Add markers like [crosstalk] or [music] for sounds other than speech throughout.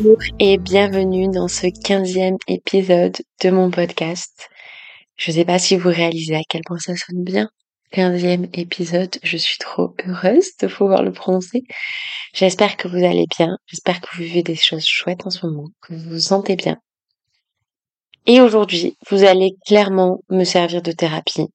Bonjour et bienvenue dans ce quinzième épisode de mon podcast. Je ne sais pas si vous réalisez à quel point ça sonne bien. Quinzième épisode, je suis trop heureuse de pouvoir le prononcer. J'espère que vous allez bien, j'espère que vous vivez des choses chouettes en ce moment, que vous vous sentez bien. Et aujourd'hui, vous allez clairement me servir de thérapie.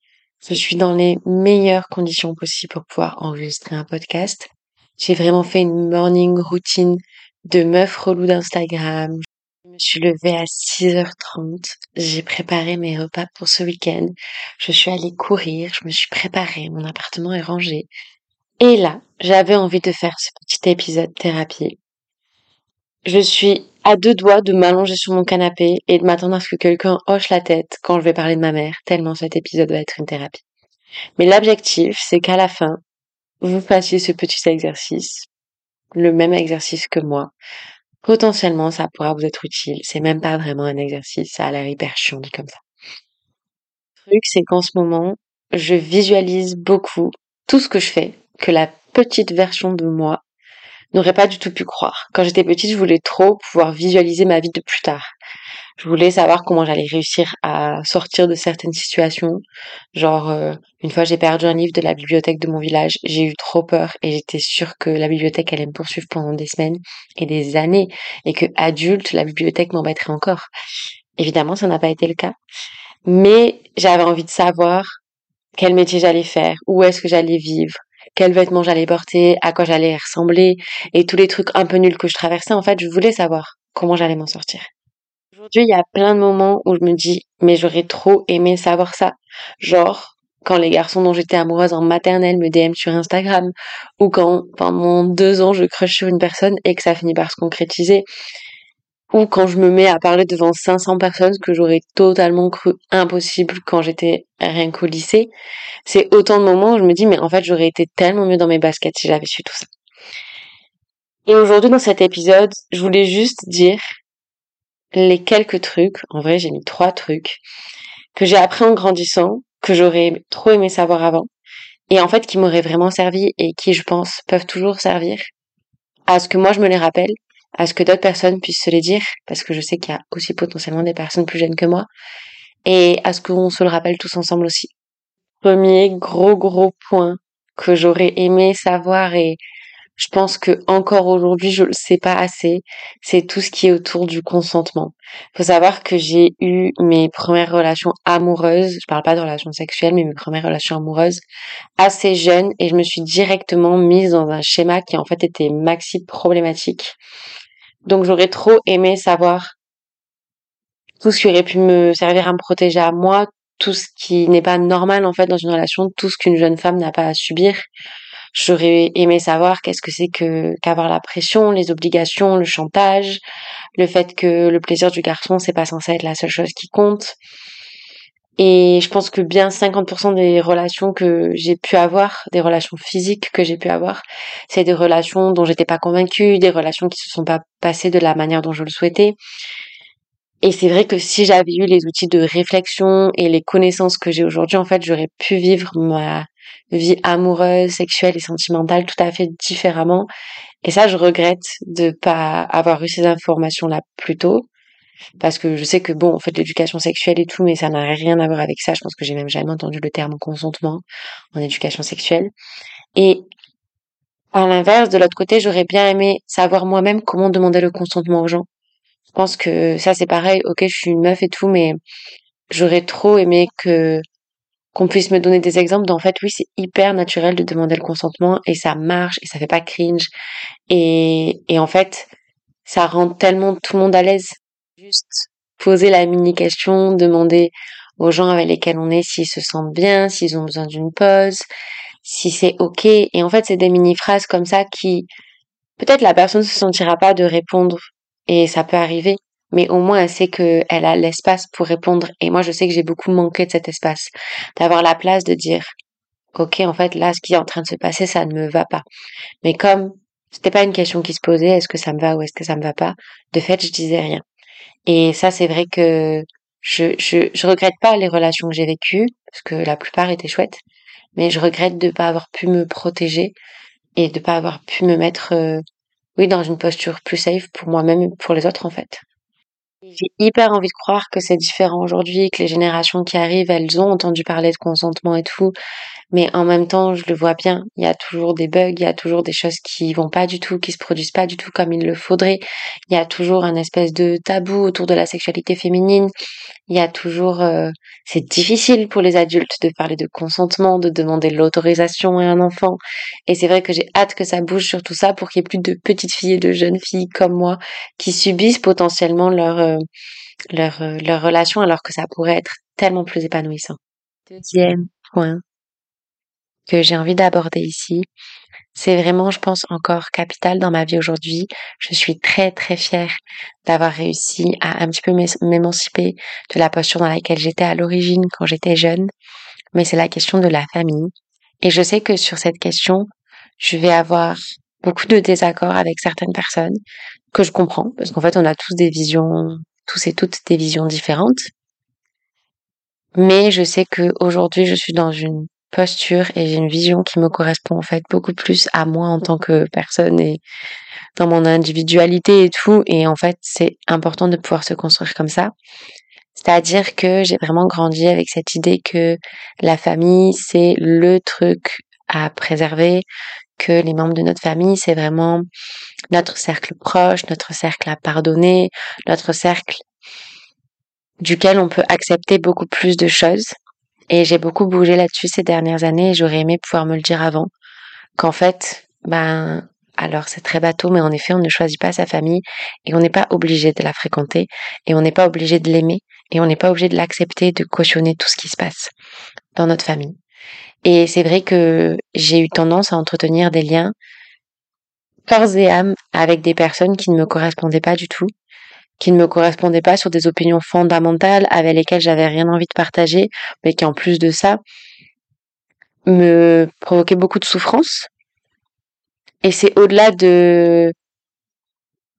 Je suis dans les meilleures conditions possibles pour pouvoir enregistrer un podcast. J'ai vraiment fait une morning routine de meuf relou d'Instagram. Je me suis levée à 6h30. J'ai préparé mes repas pour ce week-end. Je suis allée courir. Je me suis préparée. Mon appartement est rangé. Et là, j'avais envie de faire ce petit épisode thérapie. Je suis à deux doigts de m'allonger sur mon canapé et de m'attendre à ce que quelqu'un hoche la tête quand je vais parler de ma mère, tellement cet épisode va être une thérapie. Mais l'objectif, c'est qu'à la fin, vous fassiez ce petit exercice le même exercice que moi, potentiellement ça pourra vous être utile. C'est même pas vraiment un exercice, ça a l'air hyper chiant dit comme ça. Le truc, c'est qu'en ce moment, je visualise beaucoup tout ce que je fais, que la petite version de moi n'aurait pas du tout pu croire. Quand j'étais petite, je voulais trop pouvoir visualiser ma vie de plus tard. Je voulais savoir comment j'allais réussir à sortir de certaines situations. Genre, euh, une fois j'ai perdu un livre de la bibliothèque de mon village, j'ai eu trop peur et j'étais sûre que la bibliothèque allait me poursuivre pendant des semaines et des années et que adulte, la bibliothèque m'embêterait encore. Évidemment, ça n'a pas été le cas. Mais j'avais envie de savoir quel métier j'allais faire, où est-ce que j'allais vivre, quels vêtements j'allais porter, à quoi j'allais ressembler et tous les trucs un peu nuls que je traversais. En fait, je voulais savoir comment j'allais m'en sortir. Aujourd'hui, il y a plein de moments où je me dis, mais j'aurais trop aimé savoir ça. Genre, quand les garçons dont j'étais amoureuse en maternelle me DM sur Instagram, ou quand pendant deux ans je crush sur une personne et que ça finit par se concrétiser, ou quand je me mets à parler devant 500 personnes que j'aurais totalement cru impossible quand j'étais rien qu'au lycée, c'est autant de moments où je me dis mais en fait j'aurais été tellement mieux dans mes baskets si j'avais su tout ça. Et aujourd'hui dans cet épisode, je voulais juste dire les quelques trucs, en vrai j'ai mis trois trucs, que j'ai appris en grandissant, que j'aurais trop aimé savoir avant, et en fait qui m'auraient vraiment servi et qui je pense peuvent toujours servir à ce que moi je me les rappelle, à ce que d'autres personnes puissent se les dire, parce que je sais qu'il y a aussi potentiellement des personnes plus jeunes que moi, et à ce qu'on se le rappelle tous ensemble aussi. Premier gros gros point que j'aurais aimé savoir et je pense que encore aujourd'hui je le sais pas assez, c'est tout ce qui est autour du consentement. Faut savoir que j'ai eu mes premières relations amoureuses, je parle pas de relations sexuelles, mais mes premières relations amoureuses assez jeunes et je me suis directement mise dans un schéma qui en fait était maxi problématique. Donc j'aurais trop aimé savoir tout ce qui aurait pu me servir à me protéger à moi, tout ce qui n'est pas normal en fait dans une relation, tout ce qu'une jeune femme n'a pas à subir. J'aurais aimé savoir qu'est-ce que c'est que qu'avoir la pression, les obligations, le chantage, le fait que le plaisir du garçon c'est pas censé être la seule chose qui compte. Et je pense que bien 50% des relations que j'ai pu avoir, des relations physiques que j'ai pu avoir, c'est des relations dont j'étais pas convaincue, des relations qui se sont pas passées de la manière dont je le souhaitais. Et c'est vrai que si j'avais eu les outils de réflexion et les connaissances que j'ai aujourd'hui, en fait, j'aurais pu vivre ma vie amoureuse, sexuelle et sentimentale tout à fait différemment. Et ça, je regrette de pas avoir eu ces informations-là plus tôt. Parce que je sais que bon, on fait l'éducation sexuelle et tout, mais ça n'a rien à voir avec ça. Je pense que j'ai même jamais entendu le terme consentement en éducation sexuelle. Et à l'inverse, de l'autre côté, j'aurais bien aimé savoir moi-même comment demander le consentement aux gens. Je pense que ça, c'est pareil. Ok, je suis une meuf et tout, mais j'aurais trop aimé que qu'on puisse me donner des exemples. D'en fait oui c'est hyper naturel de demander le consentement et ça marche et ça fait pas cringe. Et, et en fait ça rend tellement tout le monde à l'aise. Juste poser la mini question demander aux gens avec lesquels on est s'ils se sentent bien s'ils ont besoin d'une pause si c'est ok. Et en fait c'est des mini phrases comme ça qui peut-être la personne se sentira pas de répondre et ça peut arriver mais au moins elle sait qu'elle a l'espace pour répondre. Et moi, je sais que j'ai beaucoup manqué de cet espace, d'avoir la place de dire, ok, en fait, là, ce qui est en train de se passer, ça ne me va pas. Mais comme c'était pas une question qui se posait, est-ce que ça me va ou est-ce que ça me va pas, de fait, je disais rien. Et ça, c'est vrai que je, je, je regrette pas les relations que j'ai vécues, parce que la plupart étaient chouettes, mais je regrette de pas avoir pu me protéger et de pas avoir pu me mettre euh, oui, dans une posture plus safe pour moi-même et pour les autres, en fait. J'ai hyper envie de croire que c'est différent aujourd'hui, que les générations qui arrivent, elles ont entendu parler de consentement et tout. Mais en même temps, je le vois bien, il y a toujours des bugs, il y a toujours des choses qui vont pas du tout, qui se produisent pas du tout comme il le faudrait. Il y a toujours un espèce de tabou autour de la sexualité féminine. Il y a toujours, euh, c'est difficile pour les adultes de parler de consentement, de demander l'autorisation à un enfant. Et c'est vrai que j'ai hâte que ça bouge sur tout ça pour qu'il y ait plus de petites filles et de jeunes filles comme moi qui subissent potentiellement leur euh, leur euh, leur relation alors que ça pourrait être tellement plus épanouissant. Deuxième point que j'ai envie d'aborder ici, c'est vraiment, je pense, encore capital dans ma vie aujourd'hui. Je suis très très fière d'avoir réussi à un petit peu m'émanciper de la posture dans laquelle j'étais à l'origine quand j'étais jeune. Mais c'est la question de la famille. Et je sais que sur cette question, je vais avoir beaucoup de désaccords avec certaines personnes que je comprends parce qu'en fait, on a tous des visions, tous et toutes des visions différentes. Mais je sais que aujourd'hui, je suis dans une posture et j'ai une vision qui me correspond en fait beaucoup plus à moi en tant que personne et dans mon individualité et tout. Et en fait, c'est important de pouvoir se construire comme ça. C'est-à-dire que j'ai vraiment grandi avec cette idée que la famille, c'est le truc à préserver, que les membres de notre famille, c'est vraiment notre cercle proche, notre cercle à pardonner, notre cercle duquel on peut accepter beaucoup plus de choses et j'ai beaucoup bougé là-dessus ces dernières années et j'aurais aimé pouvoir me le dire avant. Qu'en fait, ben, alors c'est très bateau, mais en effet, on ne choisit pas sa famille et on n'est pas obligé de la fréquenter et on n'est pas obligé de l'aimer et on n'est pas obligé de l'accepter, de cautionner tout ce qui se passe dans notre famille. Et c'est vrai que j'ai eu tendance à entretenir des liens corps et âme avec des personnes qui ne me correspondaient pas du tout qui ne me correspondaient pas sur des opinions fondamentales avec lesquelles j'avais rien envie de partager, mais qui en plus de ça me provoquaient beaucoup de souffrance. Et c'est au-delà de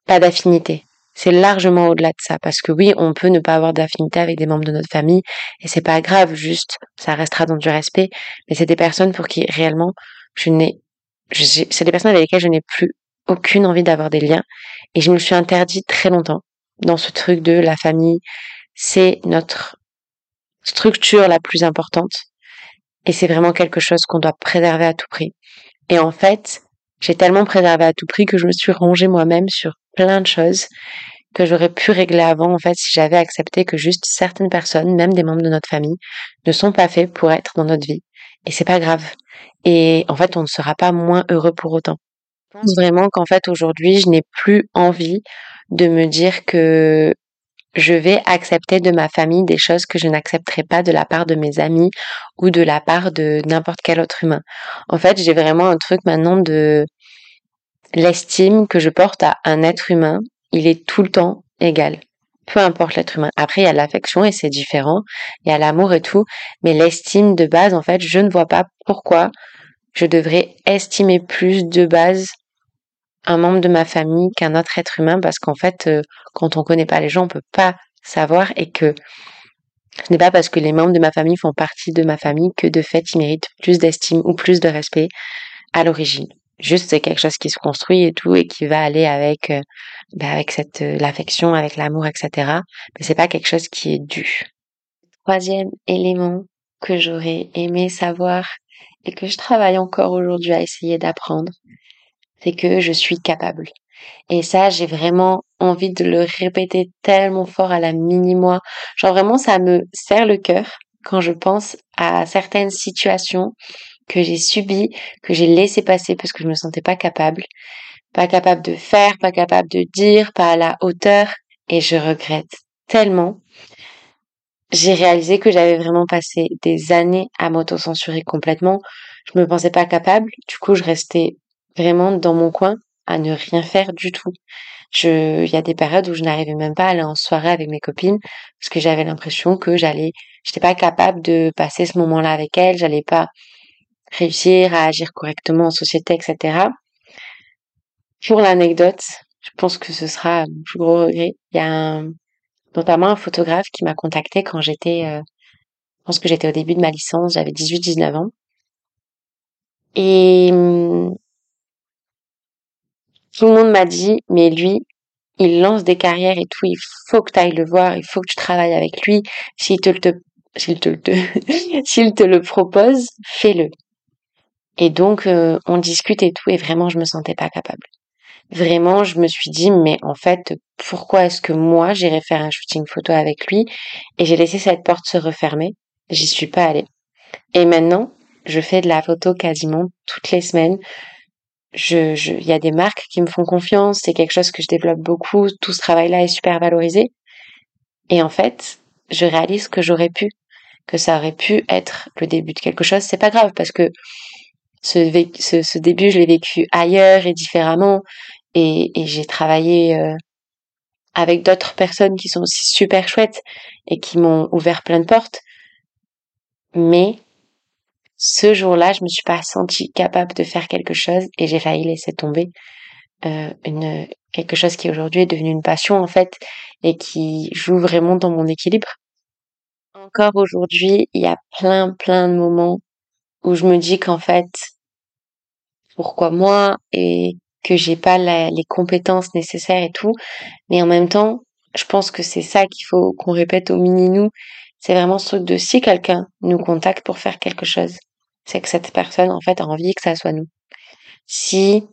pas d'affinité. C'est largement au-delà de ça parce que oui, on peut ne pas avoir d'affinité avec des membres de notre famille et c'est pas grave, juste ça restera dans du respect, mais c'est des personnes pour qui réellement je n'ai c'est des personnes avec lesquelles je n'ai plus aucune envie d'avoir des liens et je me suis interdit très longtemps dans ce truc de la famille. C'est notre structure la plus importante et c'est vraiment quelque chose qu'on doit préserver à tout prix. Et en fait, j'ai tellement préservé à tout prix que je me suis rangée moi-même sur plein de choses que j'aurais pu régler avant, en fait, si j'avais accepté que juste certaines personnes, même des membres de notre famille, ne sont pas faits pour être dans notre vie. Et c'est pas grave. Et en fait, on ne sera pas moins heureux pour autant. Je pense vraiment qu'en fait, aujourd'hui, je n'ai plus envie de me dire que je vais accepter de ma famille des choses que je n'accepterai pas de la part de mes amis ou de la part de n'importe quel autre humain. En fait, j'ai vraiment un truc maintenant de l'estime que je porte à un être humain, il est tout le temps égal. Peu importe l'être humain. Après, il y a l'affection et c'est différent. Il y a l'amour et tout. Mais l'estime de base, en fait, je ne vois pas pourquoi je devrais estimer plus de base un membre de ma famille qu'un autre être humain parce qu'en fait, euh, quand on connaît pas les gens, on peut pas savoir et que ce n'est pas parce que les membres de ma famille font partie de ma famille que de fait ils méritent plus d'estime ou plus de respect à l'origine. Juste c'est quelque chose qui se construit et tout et qui va aller avec euh, bah, avec euh, l'affection, avec l'amour, etc. Mais c'est pas quelque chose qui est dû. Troisième élément que j'aurais aimé savoir et que je travaille encore aujourd'hui à essayer d'apprendre, c'est que je suis capable. Et ça, j'ai vraiment envie de le répéter tellement fort à la mini-moi. Genre vraiment, ça me serre le cœur quand je pense à certaines situations que j'ai subies, que j'ai laissé passer parce que je me sentais pas capable. Pas capable de faire, pas capable de dire, pas à la hauteur. Et je regrette tellement. J'ai réalisé que j'avais vraiment passé des années à m'auto-censurer complètement. Je me pensais pas capable. Du coup, je restais vraiment dans mon coin à ne rien faire du tout. Je, il y a des périodes où je n'arrivais même pas à aller en soirée avec mes copines parce que j'avais l'impression que j'allais, j'étais pas capable de passer ce moment-là avec elles, j'allais pas réussir à agir correctement en société, etc. Pour l'anecdote, je pense que ce sera mon plus gros regret. Il y a notamment un photographe qui m'a contacté quand j'étais, euh, je pense que j'étais au début de ma licence, j'avais 18-19 ans. Et tout le monde m'a dit, mais lui, il lance des carrières et tout, il faut que tu ailles le voir, il faut que tu travailles avec lui. S'il te, te, te, [laughs] s'il te le propose, fais-le. Et donc, euh, on discute et tout, et vraiment, je me sentais pas capable. Vraiment, je me suis dit, mais en fait, pourquoi est-ce que moi, j'irais faire un shooting photo avec lui? Et j'ai laissé cette porte se refermer J'y suis pas allée. Et maintenant, je fais de la photo quasiment toutes les semaines. Je, je, y a des marques qui me font confiance. C'est quelque chose que je développe beaucoup. Tout ce travail-là est super valorisé. Et en fait, je réalise que j'aurais pu, que ça aurait pu être le début de quelque chose. C'est pas grave parce que ce, ce, ce début, je l'ai vécu ailleurs et différemment. Et, et j'ai travaillé euh, avec d'autres personnes qui sont aussi super chouettes et qui m'ont ouvert plein de portes. Mais ce jour-là, je me suis pas sentie capable de faire quelque chose et j'ai failli laisser tomber euh, une quelque chose qui aujourd'hui est devenu une passion en fait et qui joue vraiment dans mon équilibre. Encore aujourd'hui, il y a plein plein de moments où je me dis qu'en fait pourquoi moi et que j'ai pas les compétences nécessaires et tout, mais en même temps, je pense que c'est ça qu'il faut qu'on répète au mini nous, c'est vraiment ce truc de si quelqu'un nous contacte pour faire quelque chose, c'est que cette personne, en fait, a envie que ça soit nous. Si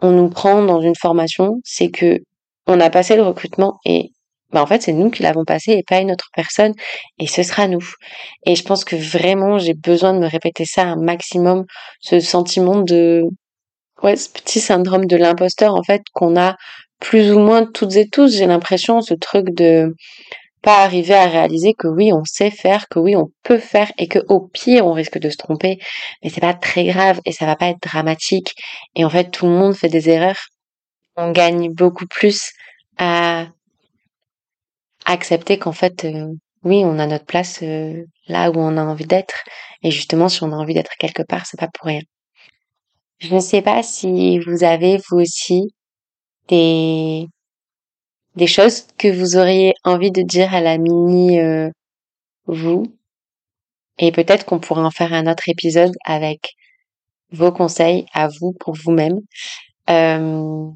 on nous prend dans une formation, c'est que on a passé le recrutement et bah en fait c'est nous qui l'avons passé et pas une autre personne et ce sera nous. Et je pense que vraiment j'ai besoin de me répéter ça un maximum, ce sentiment de ouais ce petit syndrome de l'imposteur en fait qu'on a plus ou moins toutes et tous. J'ai l'impression ce truc de pas arriver à réaliser que oui, on sait faire, que oui, on peut faire et que au pire, on risque de se tromper, mais c'est pas très grave et ça va pas être dramatique. Et en fait, tout le monde fait des erreurs. On gagne beaucoup plus à accepter qu'en fait, euh, oui, on a notre place euh, là où on a envie d'être. Et justement, si on a envie d'être quelque part, c'est pas pour rien. Je ne sais pas si vous avez vous aussi des des choses que vous auriez envie de dire à la mini euh, vous. Et peut-être qu'on pourra en faire un autre épisode avec vos conseils à vous pour vous-même. Euh,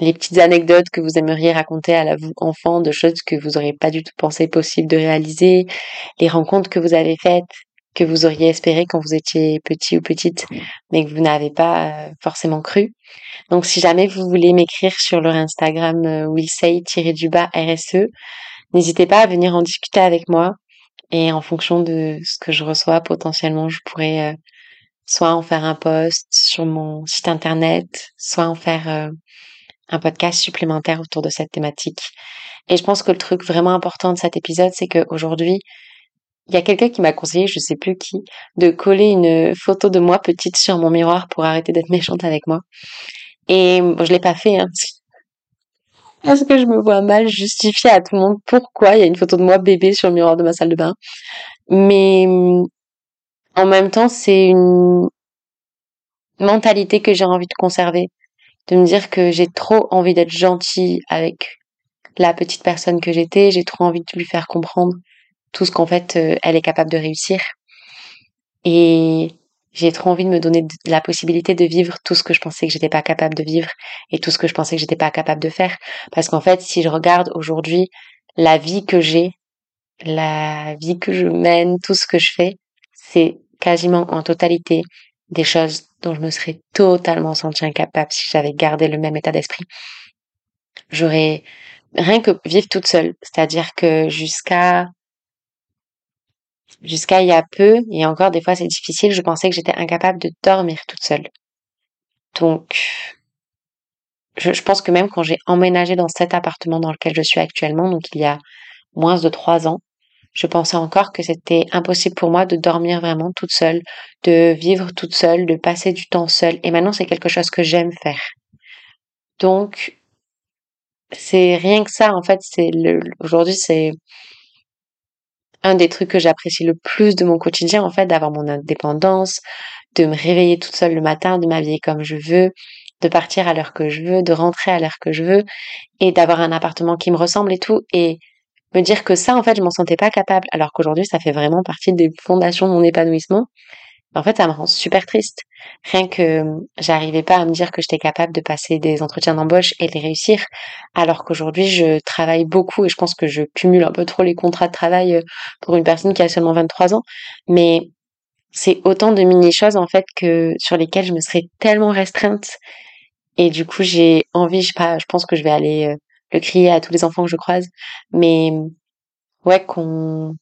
les petites anecdotes que vous aimeriez raconter à la vous enfant de choses que vous auriez pas du tout pensé possible de réaliser, les rencontres que vous avez faites, que vous auriez espéré quand vous étiez petit ou petite, mais que vous n'avez pas euh, forcément cru. Donc si jamais vous voulez m'écrire sur leur Instagram euh, willsay-du-bas RSE, n'hésitez pas à venir en discuter avec moi. Et en fonction de ce que je reçois, potentiellement, je pourrais euh, soit en faire un post sur mon site internet, soit en faire euh, un podcast supplémentaire autour de cette thématique. Et je pense que le truc vraiment important de cet épisode, c'est qu'aujourd'hui, il y a quelqu'un qui m'a conseillé, je sais plus qui, de coller une photo de moi petite sur mon miroir pour arrêter d'être méchante avec moi. Et bon, je l'ai pas fait, hein, [laughs] parce que je me vois mal justifier à tout le monde pourquoi il y a une photo de moi bébé sur le miroir de ma salle de bain. Mais en même temps, c'est une mentalité que j'ai envie de conserver, de me dire que j'ai trop envie d'être gentille avec la petite personne que j'étais, j'ai trop envie de lui faire comprendre tout ce qu'en fait euh, elle est capable de réussir. Et j'ai trop envie de me donner la possibilité de vivre tout ce que je pensais que j'étais pas capable de vivre et tout ce que je pensais que j'étais pas capable de faire. Parce qu'en fait, si je regarde aujourd'hui la vie que j'ai, la vie que je mène, tout ce que je fais, c'est quasiment en totalité des choses dont je me serais totalement sentie incapable si j'avais gardé le même état d'esprit. J'aurais rien que vivre toute seule. C'est-à-dire que jusqu'à Jusqu'à il y a peu, et encore des fois c'est difficile, je pensais que j'étais incapable de dormir toute seule. Donc, je, pense que même quand j'ai emménagé dans cet appartement dans lequel je suis actuellement, donc il y a moins de trois ans, je pensais encore que c'était impossible pour moi de dormir vraiment toute seule, de vivre toute seule, de passer du temps seule. Et maintenant, c'est quelque chose que j'aime faire. Donc, c'est rien que ça, en fait, c'est aujourd'hui, c'est, un des trucs que j'apprécie le plus de mon quotidien, en fait, d'avoir mon indépendance, de me réveiller toute seule le matin, de m'habiller comme je veux, de partir à l'heure que je veux, de rentrer à l'heure que je veux, et d'avoir un appartement qui me ressemble et tout, et me dire que ça, en fait, je m'en sentais pas capable, alors qu'aujourd'hui, ça fait vraiment partie des fondations de mon épanouissement. En fait, ça me rend super triste. Rien que j'arrivais pas à me dire que j'étais capable de passer des entretiens d'embauche et les réussir, alors qu'aujourd'hui, je travaille beaucoup et je pense que je cumule un peu trop les contrats de travail euh, pour une personne qui a seulement 23 ans. Mais c'est autant de mini-choses, en fait, que sur lesquelles je me serais tellement restreinte. Et du coup, j'ai envie, je sais pas, je pense que je vais aller euh, le crier à tous les enfants que je croise. Mais ouais, qu'on,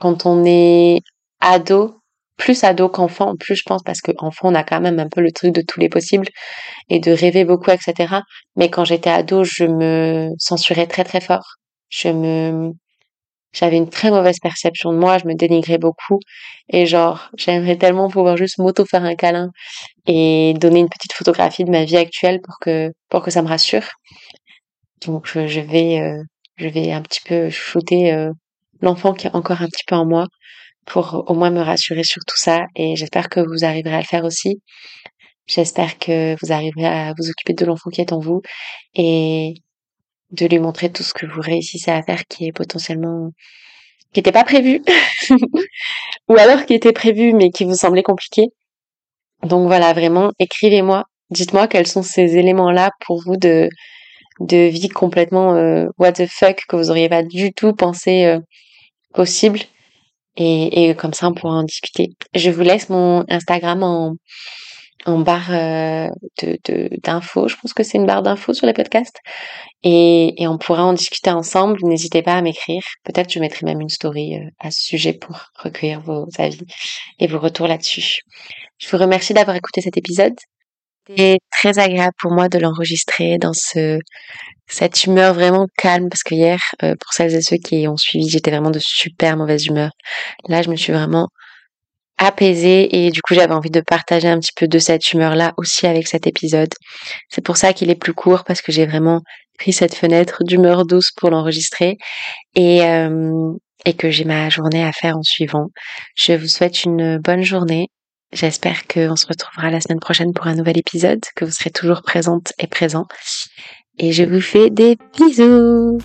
quand on est ado, plus ado qu'enfant, plus je pense, parce qu'enfant, on a quand même un peu le truc de tous les possibles et de rêver beaucoup, etc. Mais quand j'étais ado, je me censurais très très fort. Je me, j'avais une très mauvaise perception de moi, je me dénigrais beaucoup. Et genre, j'aimerais tellement pouvoir juste m'auto faire un câlin et donner une petite photographie de ma vie actuelle pour que, pour que ça me rassure. Donc, je vais, euh, je vais un petit peu shooter euh, l'enfant qui est encore un petit peu en moi pour au moins me rassurer sur tout ça et j'espère que vous arriverez à le faire aussi. J'espère que vous arriverez à vous occuper de l'enfant qui est en vous et de lui montrer tout ce que vous réussissez à faire qui est potentiellement qui n'était pas prévu [laughs] ou alors qui était prévu mais qui vous semblait compliqué. Donc voilà, vraiment écrivez-moi, dites-moi quels sont ces éléments là pour vous de de vie complètement euh, what the fuck que vous auriez pas du tout pensé euh, possible et, et, comme ça, on pourra en discuter. Je vous laisse mon Instagram en, en barre euh, de d'infos. Je pense que c'est une barre d'infos sur les podcasts. Et, et, on pourra en discuter ensemble. N'hésitez pas à m'écrire. Peut-être je mettrai même une story euh, à ce sujet pour recueillir vos avis et vos retours là-dessus. Je vous remercie d'avoir écouté cet épisode. C'était très agréable pour moi de l'enregistrer dans ce cette humeur vraiment calme parce que hier, euh, pour celles et ceux qui ont suivi, j'étais vraiment de super mauvaise humeur. Là, je me suis vraiment apaisée et du coup, j'avais envie de partager un petit peu de cette humeur-là aussi avec cet épisode. C'est pour ça qu'il est plus court parce que j'ai vraiment pris cette fenêtre d'humeur douce pour l'enregistrer et euh, et que j'ai ma journée à faire en suivant. Je vous souhaite une bonne journée. J'espère qu'on se retrouvera la semaine prochaine pour un nouvel épisode, que vous serez toujours présente et présent. Et je vous fais des bisous